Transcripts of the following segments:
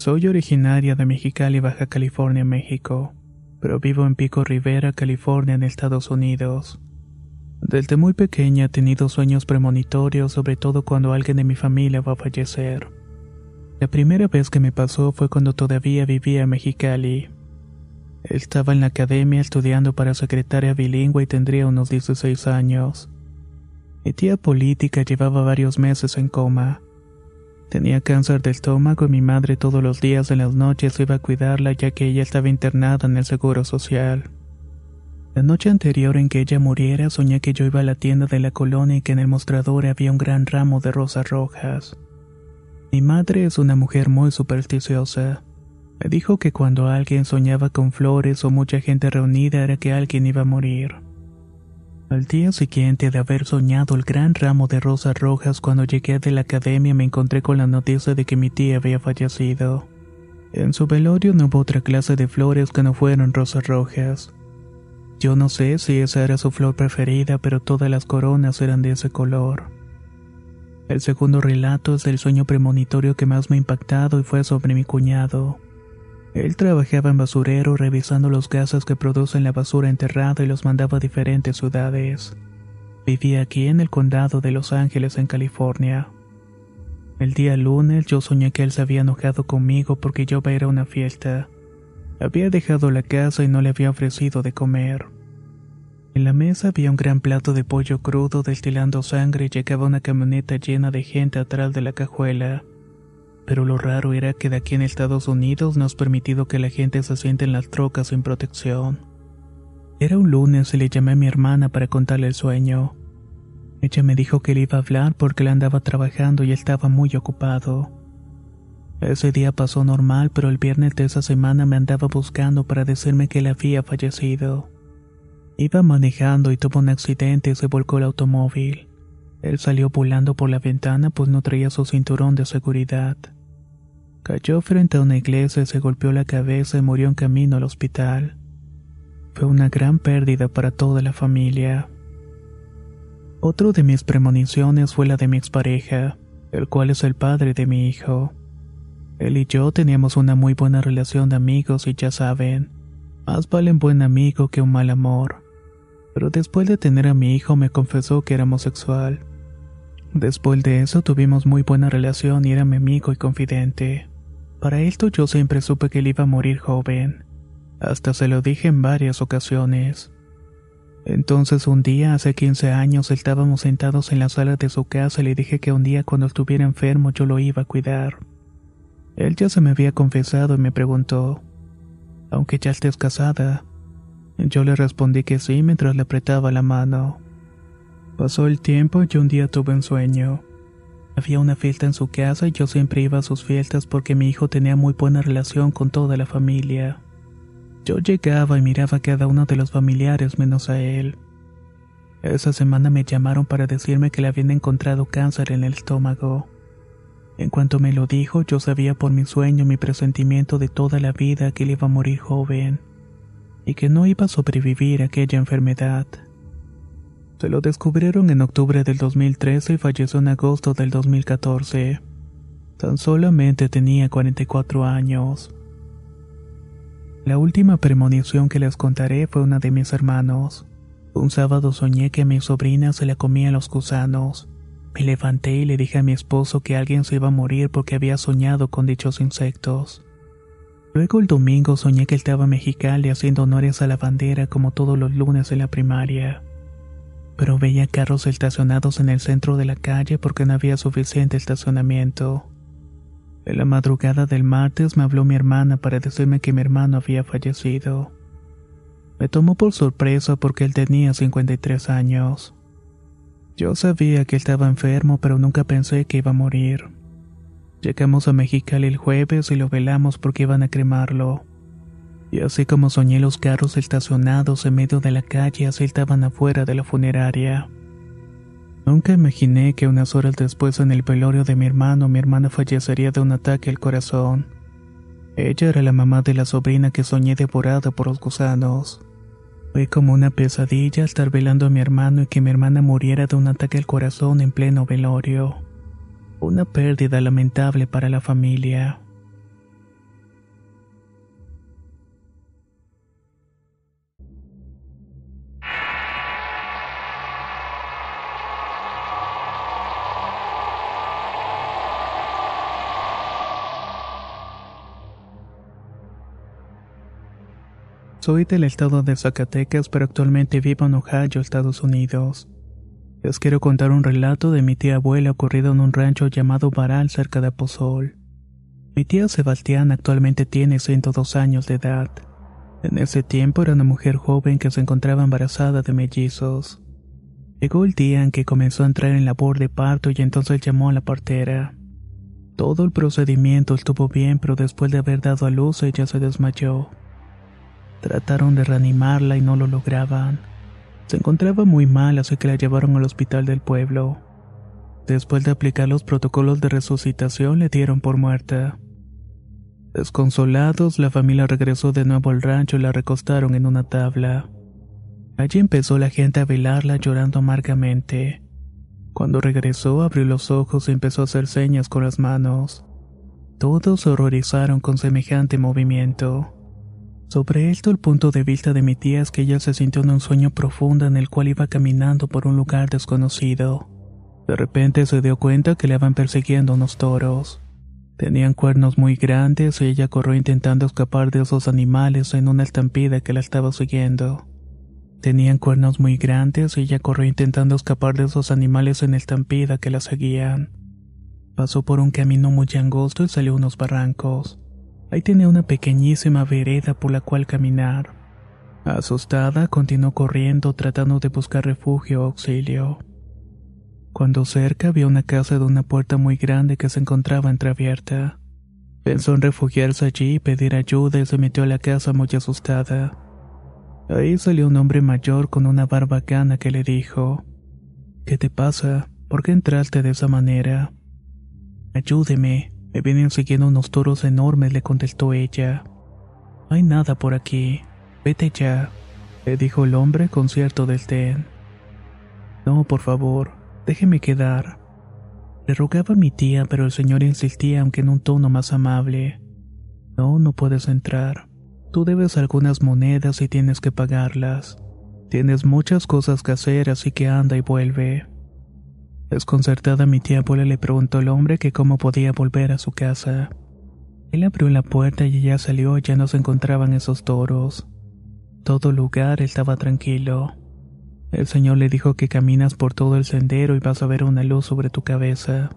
Soy originaria de Mexicali, Baja California, México, pero vivo en Pico Rivera, California, en Estados Unidos. Desde muy pequeña he tenido sueños premonitorios, sobre todo cuando alguien de mi familia va a fallecer. La primera vez que me pasó fue cuando todavía vivía en Mexicali. Estaba en la academia estudiando para secretaria bilingüe y tendría unos 16 años. Mi tía política llevaba varios meses en coma. Tenía cáncer de estómago y mi madre todos los días en las noches iba a cuidarla ya que ella estaba internada en el Seguro Social. La noche anterior en que ella muriera soñé que yo iba a la tienda de la colonia y que en el mostrador había un gran ramo de rosas rojas. Mi madre es una mujer muy supersticiosa. Me dijo que cuando alguien soñaba con flores o mucha gente reunida era que alguien iba a morir. Al día siguiente de haber soñado el gran ramo de rosas rojas, cuando llegué de la academia me encontré con la noticia de que mi tía había fallecido. En su velorio no hubo otra clase de flores que no fueron rosas rojas. Yo no sé si esa era su flor preferida, pero todas las coronas eran de ese color. El segundo relato es del sueño premonitorio que más me ha impactado y fue sobre mi cuñado. Él trabajaba en basurero revisando los gases que producen la basura enterrada y los mandaba a diferentes ciudades. Vivía aquí en el condado de Los Ángeles, en California. El día lunes yo soñé que él se había enojado conmigo porque yo iba a ir a una fiesta. Había dejado la casa y no le había ofrecido de comer. En la mesa había un gran plato de pollo crudo destilando sangre y llegaba una camioneta llena de gente atrás de la cajuela pero lo raro era que de aquí en Estados Unidos no es permitido que la gente se siente en las trocas sin protección. Era un lunes y le llamé a mi hermana para contarle el sueño. Ella me dijo que le iba a hablar porque él andaba trabajando y estaba muy ocupado. Ese día pasó normal, pero el viernes de esa semana me andaba buscando para decirme que él había fallecido. Iba manejando y tuvo un accidente y se volcó el automóvil. Él salió volando por la ventana pues no traía su cinturón de seguridad. Cayó frente a una iglesia, se golpeó la cabeza y murió en camino al hospital. Fue una gran pérdida para toda la familia. Otro de mis premoniciones fue la de mi expareja, el cual es el padre de mi hijo. Él y yo teníamos una muy buena relación de amigos y ya saben, más vale un buen amigo que un mal amor. Pero después de tener a mi hijo me confesó que era homosexual. Después de eso tuvimos muy buena relación y era mi amigo y confidente. Para esto yo siempre supe que él iba a morir joven. Hasta se lo dije en varias ocasiones. Entonces un día, hace 15 años, estábamos sentados en la sala de su casa y le dije que un día cuando estuviera enfermo yo lo iba a cuidar. Él ya se me había confesado y me preguntó, aunque ya estés casada. Yo le respondí que sí mientras le apretaba la mano. Pasó el tiempo y un día tuve un sueño. Había una fiesta en su casa y yo siempre iba a sus fiestas porque mi hijo tenía muy buena relación con toda la familia. Yo llegaba y miraba a cada uno de los familiares menos a él. Esa semana me llamaron para decirme que le habían encontrado cáncer en el estómago. En cuanto me lo dijo, yo sabía por mi sueño mi presentimiento de toda la vida que él iba a morir joven y que no iba a sobrevivir a aquella enfermedad. Se lo descubrieron en octubre del 2013 y falleció en agosto del 2014. Tan solamente tenía 44 años. La última premonición que les contaré fue una de mis hermanos. Un sábado soñé que a mi sobrina se le comían los gusanos. Me levanté y le dije a mi esposo que alguien se iba a morir porque había soñado con dichos insectos. Luego el domingo soñé que estaba en Mexicali haciendo honores a la bandera como todos los lunes en la primaria. Pero veía carros estacionados en el centro de la calle porque no había suficiente estacionamiento. En la madrugada del martes me habló mi hermana para decirme que mi hermano había fallecido. Me tomó por sorpresa porque él tenía 53 años. Yo sabía que estaba enfermo, pero nunca pensé que iba a morir. Llegamos a Mexicali el jueves y lo velamos porque iban a cremarlo. Y así como soñé los carros estacionados en medio de la calle, así estaban afuera de la funeraria. Nunca imaginé que unas horas después en el velorio de mi hermano, mi hermana fallecería de un ataque al corazón. Ella era la mamá de la sobrina que soñé devorada por los gusanos. Fue como una pesadilla estar velando a mi hermano y que mi hermana muriera de un ataque al corazón en pleno velorio. Una pérdida lamentable para la familia. Soy del estado de Zacatecas, pero actualmente vivo en Ohio, Estados Unidos. Les quiero contar un relato de mi tía abuela ocurrido en un rancho llamado Baral cerca de Aposol. Mi tía Sebastián actualmente tiene 102 años de edad. En ese tiempo era una mujer joven que se encontraba embarazada de mellizos. Llegó el día en que comenzó a entrar en labor de parto y entonces llamó a la partera. Todo el procedimiento estuvo bien, pero después de haber dado a luz ella se desmayó. Trataron de reanimarla y no lo lograban. Se encontraba muy mal, así que la llevaron al hospital del pueblo. Después de aplicar los protocolos de resucitación, le dieron por muerta. Desconsolados, la familia regresó de nuevo al rancho y la recostaron en una tabla. Allí empezó la gente a velarla llorando amargamente. Cuando regresó, abrió los ojos y empezó a hacer señas con las manos. Todos se horrorizaron con semejante movimiento. Sobre esto el punto de vista de mi tía es que ella se sintió en un sueño profundo en el cual iba caminando por un lugar desconocido. De repente se dio cuenta que le iban persiguiendo unos toros. Tenían cuernos muy grandes y ella corrió intentando escapar de esos animales en una estampida que la estaba siguiendo. Tenían cuernos muy grandes y ella corrió intentando escapar de esos animales en estampida que la seguían. Pasó por un camino muy angosto y salió a unos barrancos. Ahí tenía una pequeñísima vereda por la cual caminar. Asustada, continuó corriendo tratando de buscar refugio o auxilio. Cuando cerca vio una casa de una puerta muy grande que se encontraba entreabierta. Pensó en refugiarse allí y pedir ayuda y se metió a la casa muy asustada. Ahí salió un hombre mayor con una barba cana que le dijo: ¿Qué te pasa? ¿Por qué entraste de esa manera? Ayúdeme, me vienen siguiendo unos toros enormes, le contestó ella. No hay nada por aquí. Vete ya, le dijo el hombre con cierto desdén. No, por favor, déjeme quedar. Le rogaba mi tía, pero el señor insistía, aunque en un tono más amable. No, no puedes entrar. Tú debes algunas monedas y tienes que pagarlas. Tienes muchas cosas que hacer, así que anda y vuelve. Desconcertada mi tía abuela le preguntó al hombre que cómo podía volver a su casa. Él abrió la puerta y ella salió ya no se encontraban esos toros. Todo lugar estaba tranquilo. El señor le dijo que caminas por todo el sendero y vas a ver una luz sobre tu cabeza.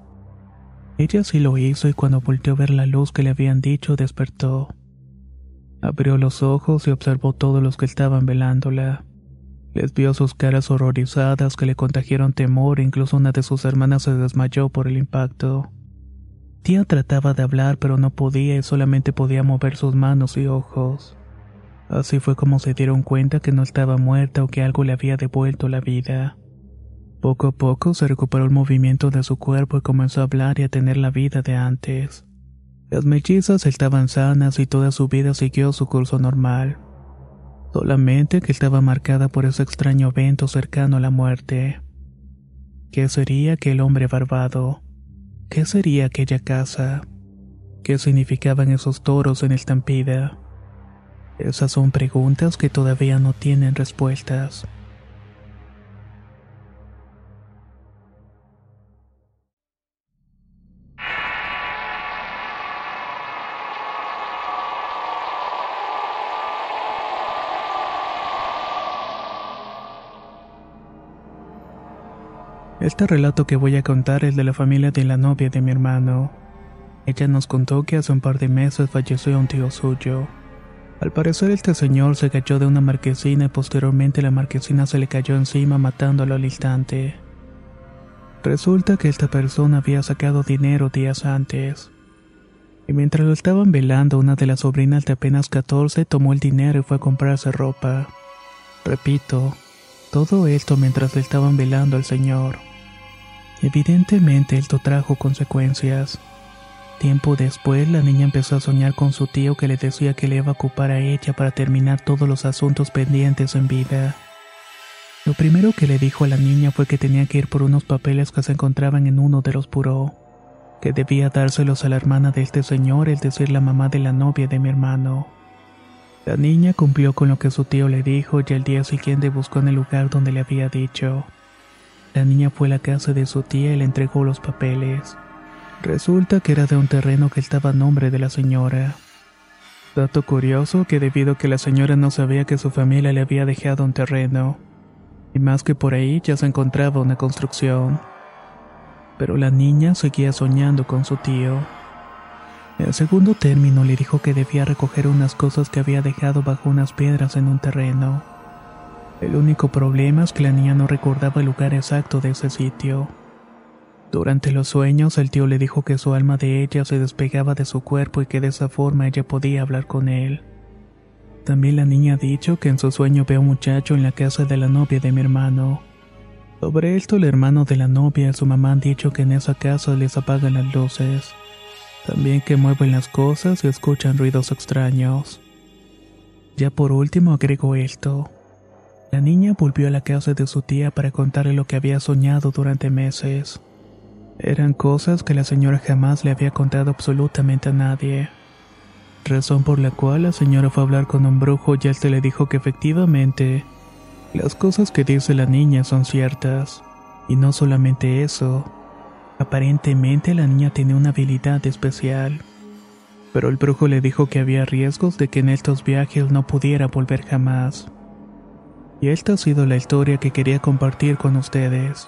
Ella sí lo hizo y cuando volteó a ver la luz que le habían dicho despertó. Abrió los ojos y observó todos los que estaban velándola. Les vio sus caras horrorizadas que le contagiaron temor e incluso una de sus hermanas se desmayó por el impacto. Tía trataba de hablar pero no podía y solamente podía mover sus manos y ojos. Así fue como se dieron cuenta que no estaba muerta o que algo le había devuelto la vida. Poco a poco se recuperó el movimiento de su cuerpo y comenzó a hablar y a tener la vida de antes. Las mellizas estaban sanas y toda su vida siguió su curso normal solamente que estaba marcada por ese extraño evento cercano a la muerte. ¿Qué sería aquel hombre barbado? ¿qué sería aquella casa? ¿Qué significaban esos toros en estampida? Esas son preguntas que todavía no tienen respuestas. Este relato que voy a contar es de la familia de la novia de mi hermano. Ella nos contó que hace un par de meses falleció un tío suyo. Al parecer este señor se cayó de una marquesina y posteriormente la marquesina se le cayó encima matándolo al instante. Resulta que esta persona había sacado dinero días antes. Y mientras lo estaban velando, una de las sobrinas de apenas 14 tomó el dinero y fue a comprarse ropa. Repito, todo esto mientras le estaban velando al señor. Evidentemente esto trajo consecuencias. Tiempo después, la niña empezó a soñar con su tío que le decía que le iba a ocupar a ella para terminar todos los asuntos pendientes en vida. Lo primero que le dijo a la niña fue que tenía que ir por unos papeles que se encontraban en uno de los buró, que debía dárselos a la hermana de este señor, es decir, la mamá de la novia de mi hermano. La niña cumplió con lo que su tío le dijo y al día siguiente buscó en el lugar donde le había dicho. La niña fue a la casa de su tía y le entregó los papeles. Resulta que era de un terreno que estaba a nombre de la señora. Dato curioso que debido a que la señora no sabía que su familia le había dejado un terreno, y más que por ahí ya se encontraba una construcción. Pero la niña seguía soñando con su tío. El segundo término le dijo que debía recoger unas cosas que había dejado bajo unas piedras en un terreno. El único problema es que la niña no recordaba el lugar exacto de ese sitio. Durante los sueños, el tío le dijo que su alma de ella se despegaba de su cuerpo y que de esa forma ella podía hablar con él. También la niña ha dicho que en su sueño ve a un muchacho en la casa de la novia de mi hermano. Sobre esto, el hermano de la novia y su mamá han dicho que en esa casa les apagan las luces. También que mueven las cosas y escuchan ruidos extraños. Ya por último agrego esto. La niña volvió a la casa de su tía para contarle lo que había soñado durante meses. Eran cosas que la señora jamás le había contado absolutamente a nadie. Razón por la cual la señora fue a hablar con un brujo y él se le dijo que efectivamente las cosas que dice la niña son ciertas. Y no solamente eso, aparentemente la niña tenía una habilidad especial. Pero el brujo le dijo que había riesgos de que en estos viajes no pudiera volver jamás. Y esta ha sido la historia que quería compartir con ustedes.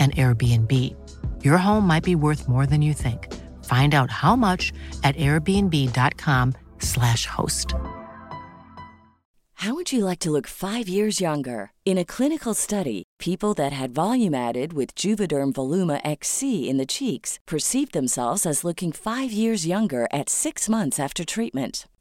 an Airbnb. Your home might be worth more than you think. Find out how much at airbnb.com/slash host. How would you like to look five years younger? In a clinical study, people that had volume added with Juvederm Voluma XC in the cheeks perceived themselves as looking five years younger at six months after treatment.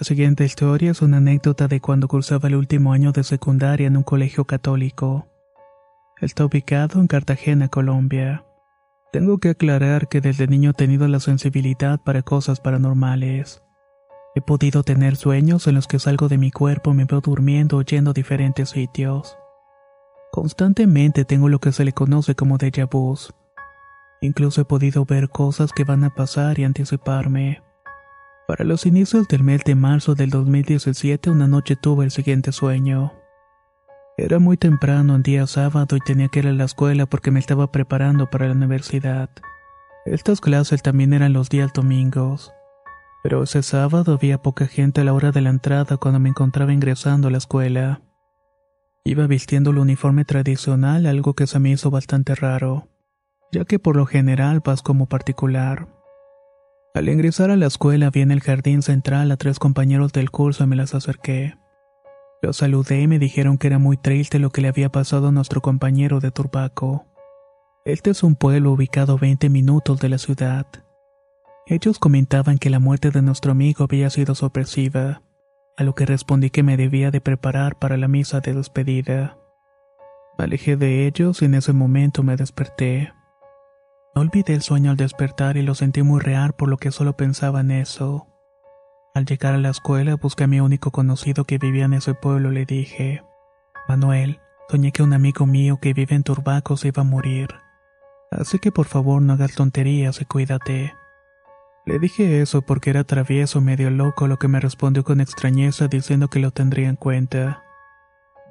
La siguiente historia es una anécdota de cuando cursaba el último año de secundaria en un colegio católico. Está ubicado en Cartagena, Colombia. Tengo que aclarar que desde niño he tenido la sensibilidad para cosas paranormales. He podido tener sueños en los que salgo de mi cuerpo y me veo durmiendo o yendo a diferentes sitios. Constantemente tengo lo que se le conoce como déjà vu. Incluso he podido ver cosas que van a pasar y anticiparme. Para los inicios del mes de marzo del 2017 una noche tuve el siguiente sueño. Era muy temprano un día sábado y tenía que ir a la escuela porque me estaba preparando para la universidad. Estas clases también eran los días domingos. Pero ese sábado había poca gente a la hora de la entrada cuando me encontraba ingresando a la escuela. Iba vistiendo el uniforme tradicional, algo que se me hizo bastante raro, ya que por lo general vas como particular. Al ingresar a la escuela vi en el jardín central a tres compañeros del curso y me las acerqué. Los saludé y me dijeron que era muy triste lo que le había pasado a nuestro compañero de Turbaco. Este es un pueblo ubicado a 20 minutos de la ciudad. Ellos comentaban que la muerte de nuestro amigo había sido sorpresiva, a lo que respondí que me debía de preparar para la misa de despedida. Me alejé de ellos y en ese momento me desperté. No olvidé el sueño al despertar y lo sentí muy real por lo que solo pensaba en eso. Al llegar a la escuela busqué a mi único conocido que vivía en ese pueblo le dije, Manuel, soñé que un amigo mío que vive en Turbaco se iba a morir. Así que por favor no hagas tonterías y cuídate. Le dije eso porque era travieso medio loco, lo que me respondió con extrañeza diciendo que lo tendría en cuenta.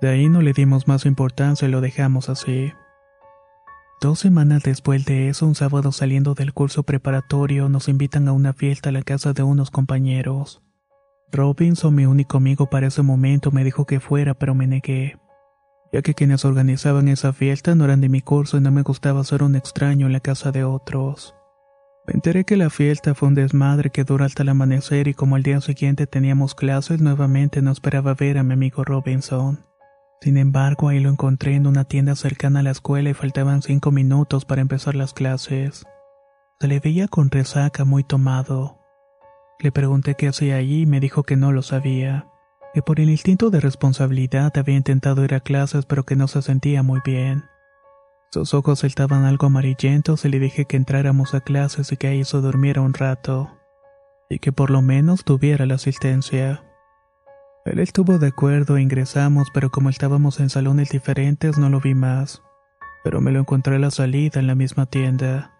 De ahí no le dimos más importancia y lo dejamos así. Dos semanas después de eso, un sábado saliendo del curso preparatorio, nos invitan a una fiesta a la casa de unos compañeros. Robinson, mi único amigo para ese momento, me dijo que fuera, pero me negué, ya que quienes organizaban esa fiesta no eran de mi curso y no me gustaba ser un extraño en la casa de otros. Me enteré que la fiesta fue un desmadre que duró hasta el amanecer y como al día siguiente teníamos clases, nuevamente no esperaba ver a mi amigo Robinson. Sin embargo, ahí lo encontré en una tienda cercana a la escuela y faltaban cinco minutos para empezar las clases. Se le veía con resaca muy tomado. Le pregunté qué hacía allí y me dijo que no lo sabía, que por el instinto de responsabilidad había intentado ir a clases pero que no se sentía muy bien. Sus ojos estaban algo amarillentos y le dije que entráramos a clases y que ahí se durmiera un rato, y que por lo menos tuviera la asistencia. Él estuvo de acuerdo e ingresamos, pero como estábamos en salones diferentes no lo vi más. Pero me lo encontré a la salida en la misma tienda.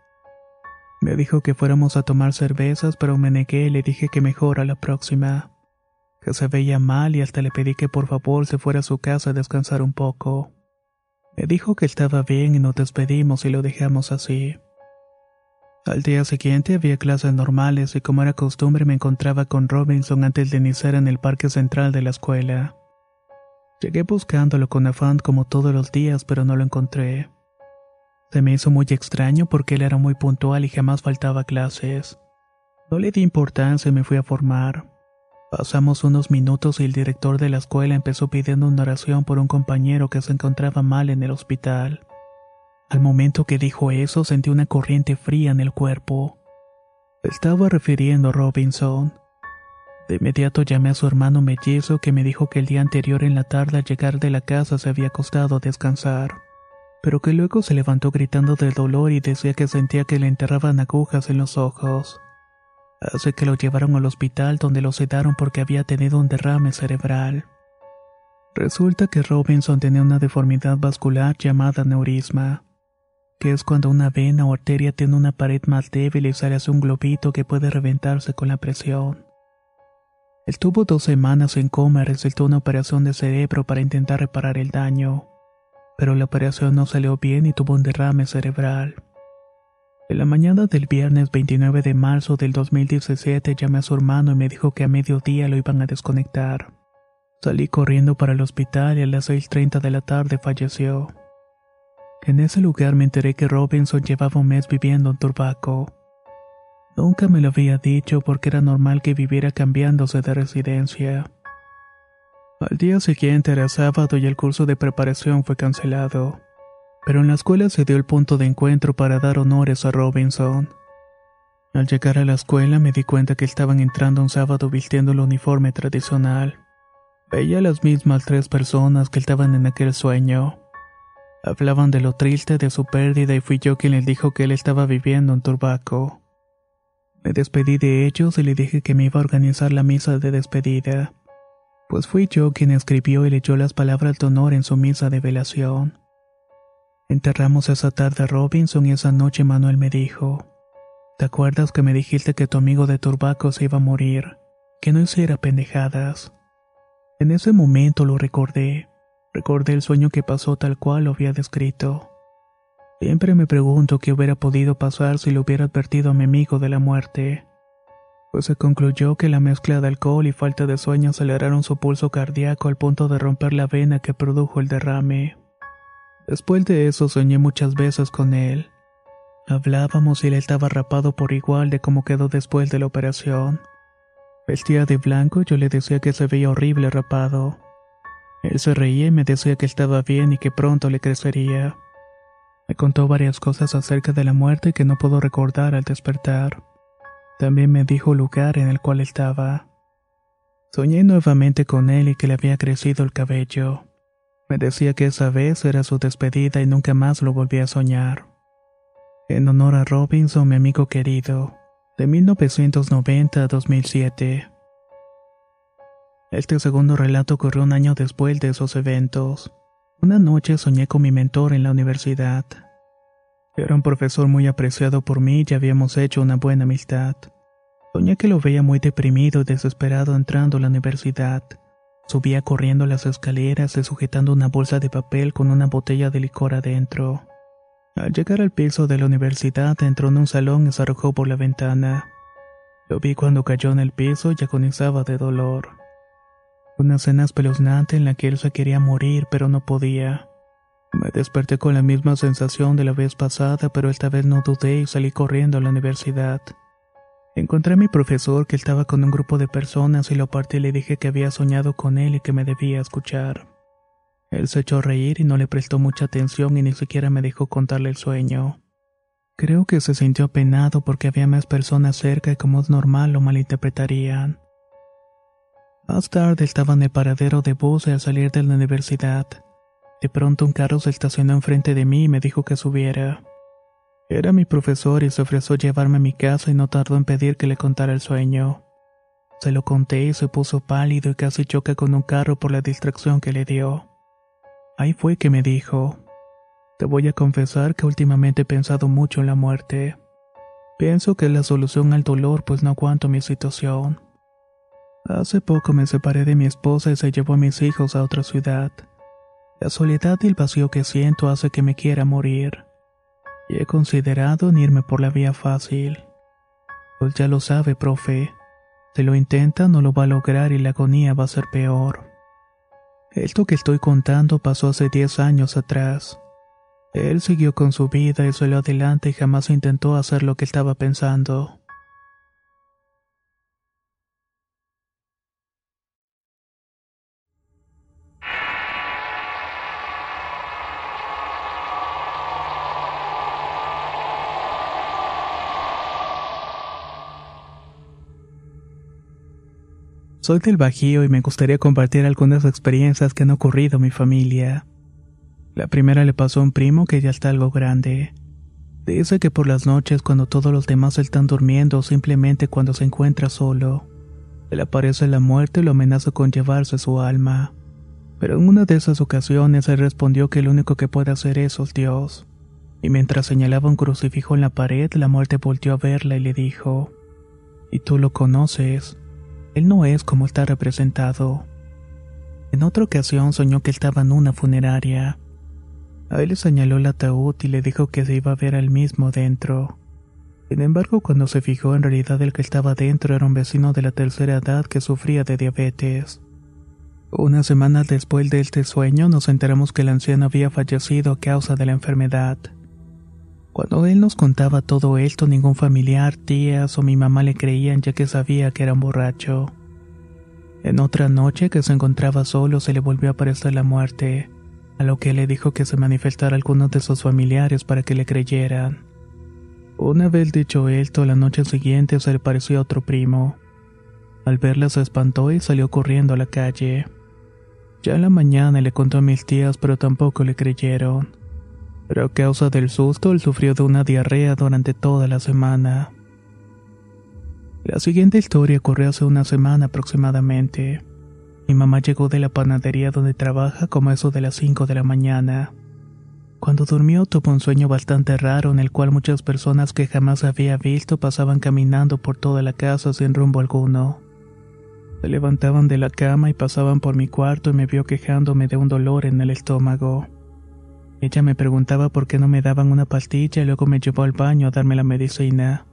Me dijo que fuéramos a tomar cervezas, pero me negué y le dije que mejor a la próxima. Que se veía mal y hasta le pedí que por favor se fuera a su casa a descansar un poco. Me dijo que estaba bien y nos despedimos y lo dejamos así. Al día siguiente había clases normales y como era costumbre me encontraba con Robinson antes de iniciar en el parque central de la escuela. Llegué buscándolo con afán como todos los días, pero no lo encontré. Se me hizo muy extraño porque él era muy puntual y jamás faltaba clases. No le di importancia y me fui a formar. Pasamos unos minutos y el director de la escuela empezó pidiendo una oración por un compañero que se encontraba mal en el hospital. Al momento que dijo eso sentí una corriente fría en el cuerpo. Estaba refiriendo a Robinson. De inmediato llamé a su hermano mellizo que me dijo que el día anterior en la tarde al llegar de la casa se había acostado a descansar, pero que luego se levantó gritando de dolor y decía que sentía que le enterraban agujas en los ojos. Así que lo llevaron al hospital donde lo sedaron porque había tenido un derrame cerebral. Resulta que Robinson tenía una deformidad vascular llamada neurisma, que es cuando una vena o arteria tiene una pared más débil y sale hacia un globito que puede reventarse con la presión. Él tuvo dos semanas en coma y resultó una operación de cerebro para intentar reparar el daño, pero la operación no salió bien y tuvo un derrame cerebral. En la mañana del viernes 29 de marzo del 2017 llamé a su hermano y me dijo que a mediodía lo iban a desconectar. Salí corriendo para el hospital y a las 6.30 de la tarde falleció. En ese lugar me enteré que Robinson llevaba un mes viviendo en Turbaco. Nunca me lo había dicho porque era normal que viviera cambiándose de residencia. Al día siguiente era sábado y el curso de preparación fue cancelado. Pero en la escuela se dio el punto de encuentro para dar honores a Robinson. Al llegar a la escuela me di cuenta que estaban entrando un sábado vistiendo el uniforme tradicional. Veía a las mismas tres personas que estaban en aquel sueño. Hablaban de lo triste de su pérdida y fui yo quien les dijo que él estaba viviendo en Turbaco. Me despedí de ellos y le dije que me iba a organizar la misa de despedida, pues fui yo quien escribió y leyó las palabras de honor en su misa de velación. Enterramos esa tarde a Robinson y esa noche Manuel me dijo, ¿te acuerdas que me dijiste que tu amigo de Turbaco se iba a morir? Que no hiciera pendejadas. En ese momento lo recordé, recordé el sueño que pasó tal cual lo había descrito. Siempre me pregunto qué hubiera podido pasar si le hubiera advertido a mi amigo de la muerte. Pues se concluyó que la mezcla de alcohol y falta de sueño aceleraron su pulso cardíaco al punto de romper la vena que produjo el derrame. Después de eso soñé muchas veces con él. Hablábamos y él estaba rapado por igual de cómo quedó después de la operación. Vestía de blanco y yo le decía que se veía horrible rapado. Él se reía y me decía que estaba bien y que pronto le crecería. Me contó varias cosas acerca de la muerte que no puedo recordar al despertar. También me dijo el lugar en el cual estaba. Soñé nuevamente con él y que le había crecido el cabello. Me decía que esa vez era su despedida y nunca más lo volví a soñar. En honor a Robinson, mi amigo querido, de 1990 a 2007. Este segundo relato ocurrió un año después de esos eventos. Una noche soñé con mi mentor en la universidad. Era un profesor muy apreciado por mí y habíamos hecho una buena amistad. Soñé que lo veía muy deprimido y desesperado entrando a la universidad. Subía corriendo las escaleras y sujetando una bolsa de papel con una botella de licor adentro. Al llegar al piso de la universidad entró en un salón y se arrojó por la ventana. Lo vi cuando cayó en el piso y agonizaba de dolor. Una escena espeluznante en la que él se quería morir, pero no podía. Me desperté con la misma sensación de la vez pasada, pero esta vez no dudé y salí corriendo a la universidad. Encontré a mi profesor que estaba con un grupo de personas y lo partí y le dije que había soñado con él y que me debía escuchar. Él se echó a reír y no le prestó mucha atención y ni siquiera me dejó contarle el sueño. Creo que se sintió apenado porque había más personas cerca y como es normal lo malinterpretarían. Más tarde estaba en el paradero de bus al salir de la universidad. De pronto un carro se estacionó enfrente de mí y me dijo que subiera. Era mi profesor y se ofreció llevarme a mi casa y no tardó en pedir que le contara el sueño. Se lo conté y se puso pálido y casi choca con un carro por la distracción que le dio. Ahí fue que me dijo, te voy a confesar que últimamente he pensado mucho en la muerte. Pienso que es la solución al dolor pues no aguanto mi situación. Hace poco me separé de mi esposa y se llevó a mis hijos a otra ciudad. La soledad y el vacío que siento hace que me quiera morir. Y he considerado en irme por la vía fácil. Pues ya lo sabe, profe. Si lo intenta no lo va a lograr y la agonía va a ser peor. Esto que estoy contando pasó hace 10 años atrás. Él siguió con su vida y salió adelante y jamás intentó hacer lo que estaba pensando. Soy del Bajío y me gustaría compartir algunas experiencias que han ocurrido en mi familia. La primera le pasó a un primo que ya está algo grande. Dice que por las noches cuando todos los demás están durmiendo o simplemente cuando se encuentra solo, le aparece la muerte y lo amenaza con llevarse su alma. Pero en una de esas ocasiones él respondió que el único que puede hacer es Dios. Y mientras señalaba un crucifijo en la pared, la muerte volteó a verla y le dijo, ¿Y tú lo conoces? Él no es como está representado. En otra ocasión soñó que estaba en una funeraria. A él le señaló el ataúd y le dijo que se iba a ver al mismo dentro. Sin embargo, cuando se fijó, en realidad el que estaba dentro era un vecino de la tercera edad que sufría de diabetes. Unas semanas después de este sueño nos enteramos que el anciano había fallecido a causa de la enfermedad. Cuando él nos contaba todo esto, ningún familiar, tías o mi mamá le creían ya que sabía que era un borracho. En otra noche que se encontraba solo se le volvió a aparecer la muerte, a lo que le dijo que se manifestara algunos de sus familiares para que le creyeran. Una vez dicho esto, la noche siguiente se le pareció a otro primo. Al verla se espantó y salió corriendo a la calle. Ya en la mañana le contó a mis tías, pero tampoco le creyeron pero a causa del susto él sufrió de una diarrea durante toda la semana. La siguiente historia ocurrió hace una semana aproximadamente. Mi mamá llegó de la panadería donde trabaja como eso de las 5 de la mañana. Cuando durmió tuvo un sueño bastante raro en el cual muchas personas que jamás había visto pasaban caminando por toda la casa sin rumbo alguno. Se levantaban de la cama y pasaban por mi cuarto y me vio quejándome de un dolor en el estómago. Ella me preguntaba por qué no me daban una pastilla y luego me llevó al baño a darme la medicina.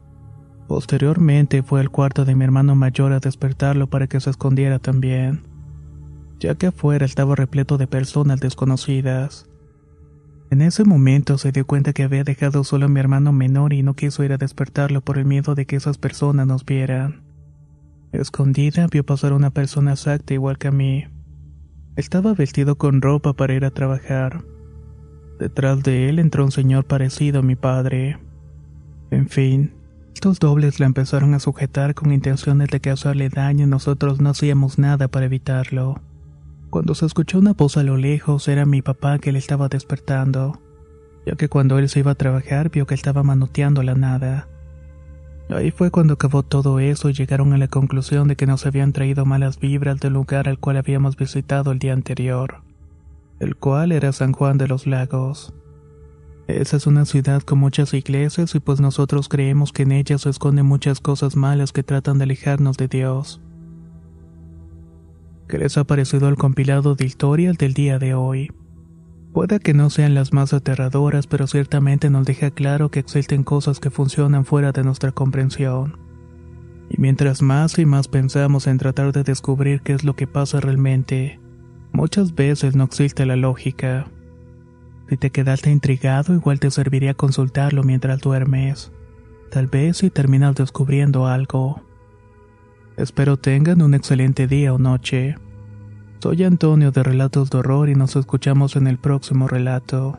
Posteriormente fue al cuarto de mi hermano mayor a despertarlo para que se escondiera también, ya que afuera estaba repleto de personas desconocidas. En ese momento se dio cuenta que había dejado solo a mi hermano menor y no quiso ir a despertarlo por el miedo de que esas personas nos vieran. Escondida vio pasar una persona exacta igual que a mí. Estaba vestido con ropa para ir a trabajar. Detrás de él entró un señor parecido a mi padre. En fin, estos dobles la empezaron a sujetar con intenciones de causarle daño y nosotros no hacíamos nada para evitarlo. Cuando se escuchó una voz a lo lejos era mi papá que le estaba despertando, ya que cuando él se iba a trabajar vio que estaba manoteando la nada. Ahí fue cuando acabó todo eso y llegaron a la conclusión de que nos habían traído malas vibras del lugar al cual habíamos visitado el día anterior el cual era San Juan de los Lagos. Esa es una ciudad con muchas iglesias y pues nosotros creemos que en ellas se esconden muchas cosas malas que tratan de alejarnos de Dios. ¿Qué les ha parecido el compilado de historias del día de hoy? Puede que no sean las más aterradoras, pero ciertamente nos deja claro que existen cosas que funcionan fuera de nuestra comprensión. Y mientras más y más pensamos en tratar de descubrir qué es lo que pasa realmente, Muchas veces no existe la lógica. Si te quedaste intrigado, igual te serviría consultarlo mientras duermes. Tal vez si terminas descubriendo algo. Espero tengan un excelente día o noche. Soy Antonio de Relatos de Horror y nos escuchamos en el próximo relato.